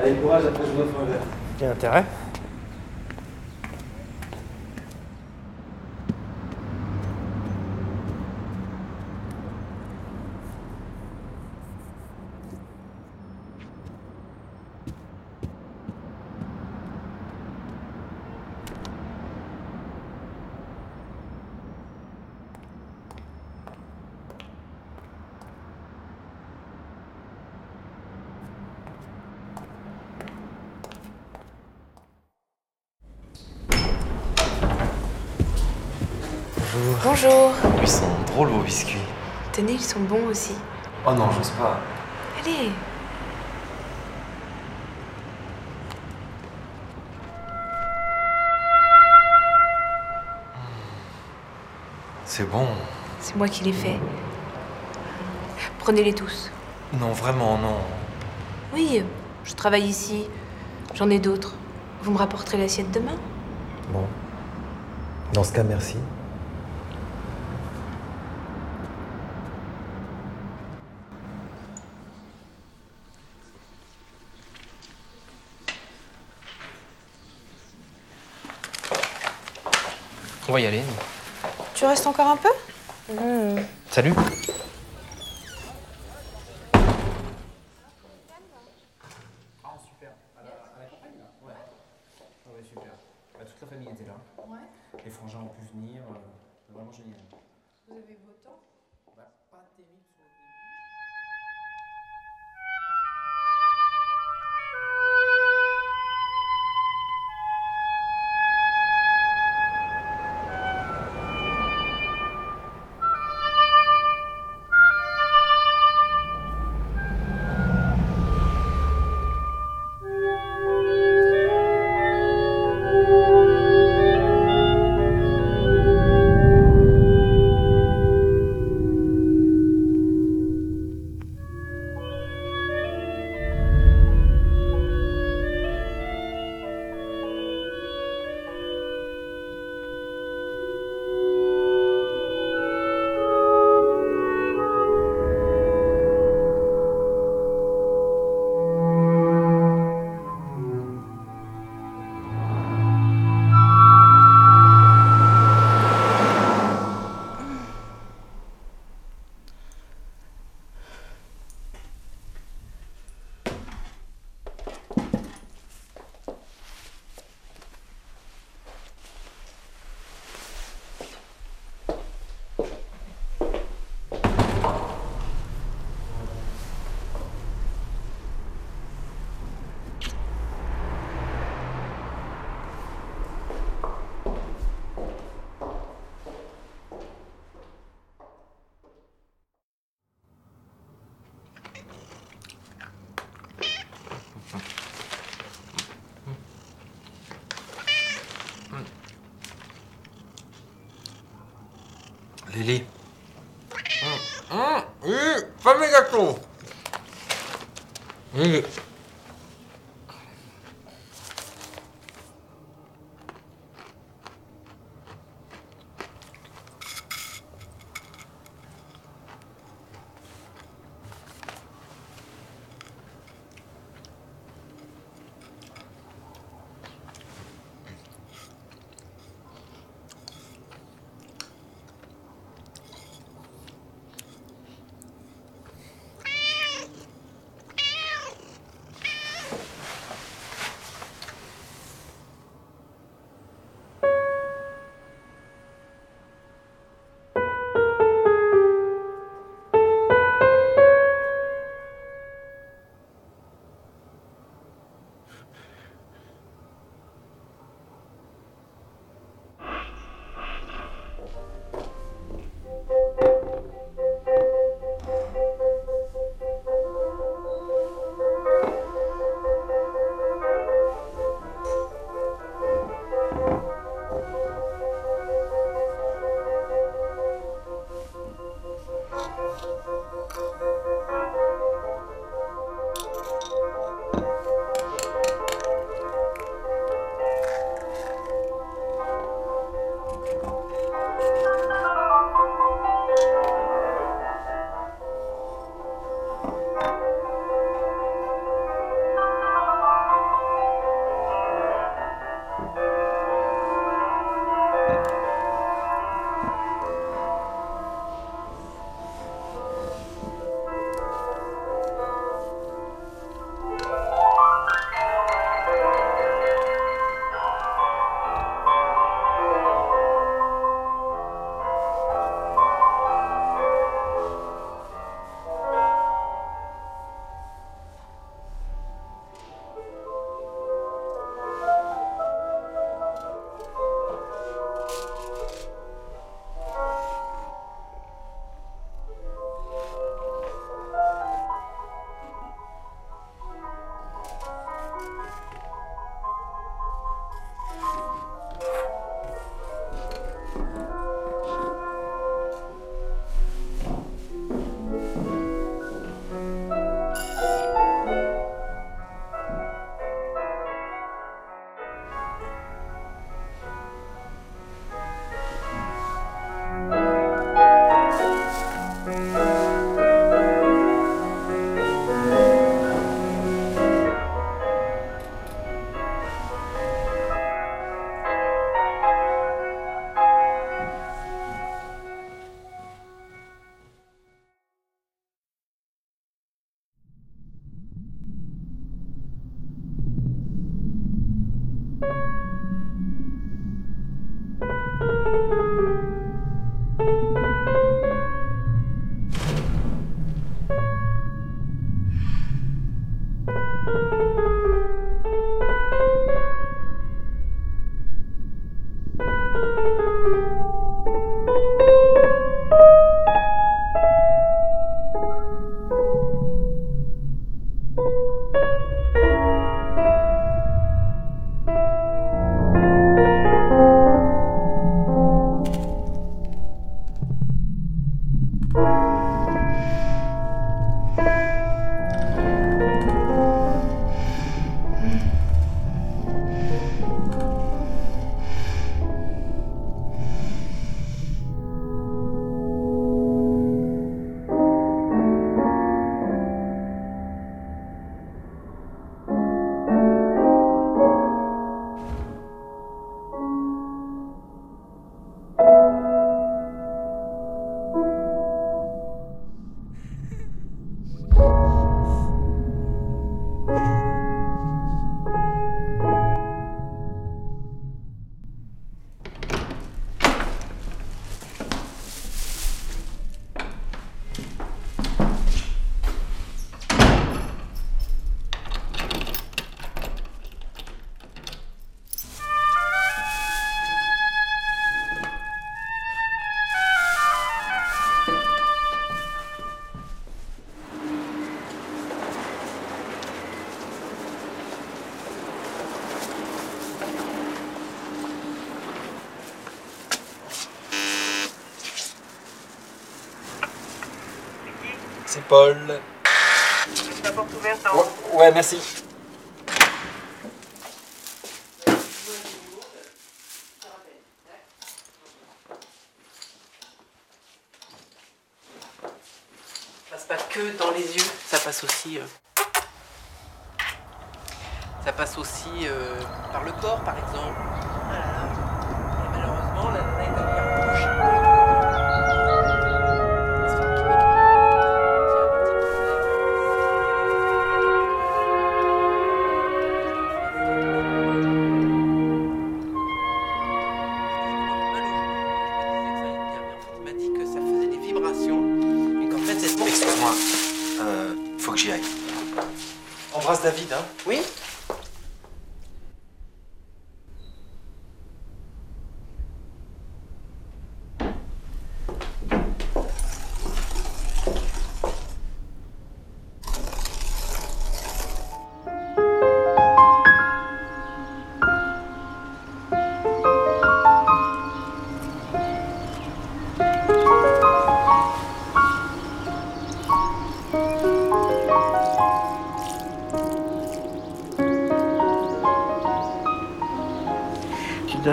Allez, courage, après je vous offre un verre. Il y a intérêt? Bonjour. Bonjour. Ils sont drôles vos biscuits. Tenez, ils sont bons aussi. Oh non, j'ose pas. Allez. C'est bon. C'est moi qui les fais. Prenez-les tous. Non, vraiment, non. Oui, je travaille ici. J'en ai d'autres. Vous me rapporterez l'assiette demain? Bon. Dans ce cas, merci. On va y aller. Tu restes encore un peu? Salut. Ouais, super. Toute la famille était là. Ouais. Les frangins ont pu venir. euh, c'est vraiment génial. Vous avez beau temps りう。いい。Paul. La porte ouverte en Ouais, ouais, merci. Ça passe pas que dans les yeux, ça passe aussi. euh, Ça passe aussi euh, par le corps, par exemple. J'y aille. Embrasse David, hein Oui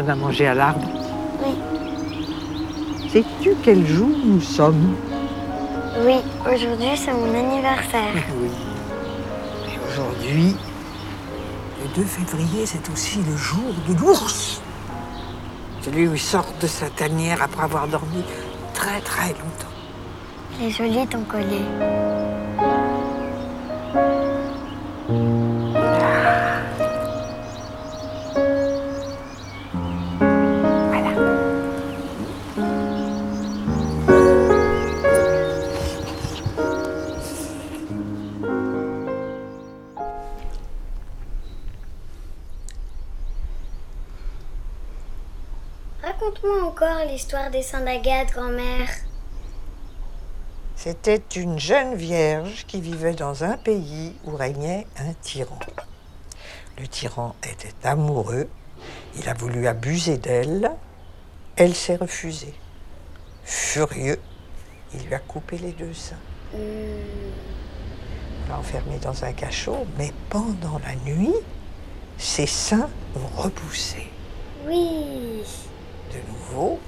À manger à l'arbre Oui. Sais-tu quel jour nous sommes? Oui, aujourd'hui c'est mon anniversaire. Oui. Et aujourd'hui, le 2 février, c'est aussi le jour de l'ours. Celui où il sort de sa tanière après avoir dormi très très longtemps. Il est joli ton collier. Encore l'histoire des saints d'Agathe, grand-mère. C'était une jeune vierge qui vivait dans un pays où régnait un tyran. Le tyran était amoureux, il a voulu abuser d'elle, elle s'est refusée. Furieux, il lui a coupé les deux seins. l'a enfermé dans un cachot, mais pendant la nuit, ses seins ont repoussé. Oui. De nouveau,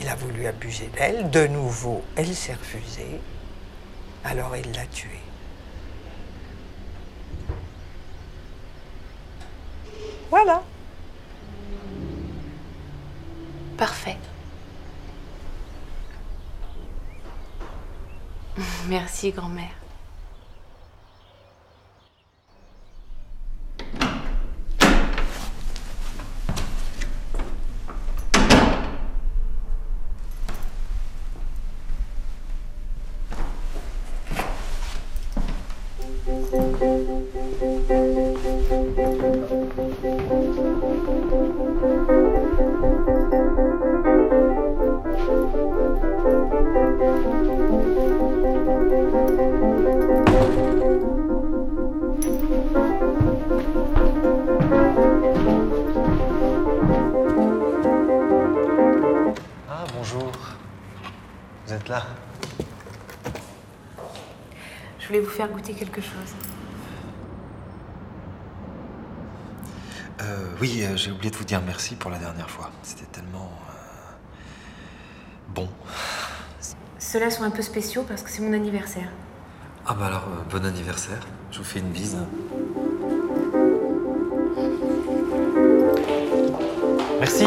il a voulu abuser d'elle. De nouveau, elle s'est refusée. Alors il l'a tuée. Voilà. Parfait. Merci, grand-mère. Faire goûter quelque chose. euh, Oui, euh, j'ai oublié de vous dire merci pour la dernière fois. C'était tellement. euh, bon. Ceux-là sont un peu spéciaux parce que c'est mon anniversaire. Ah, bah alors, bon anniversaire. Je vous fais une bise. Merci.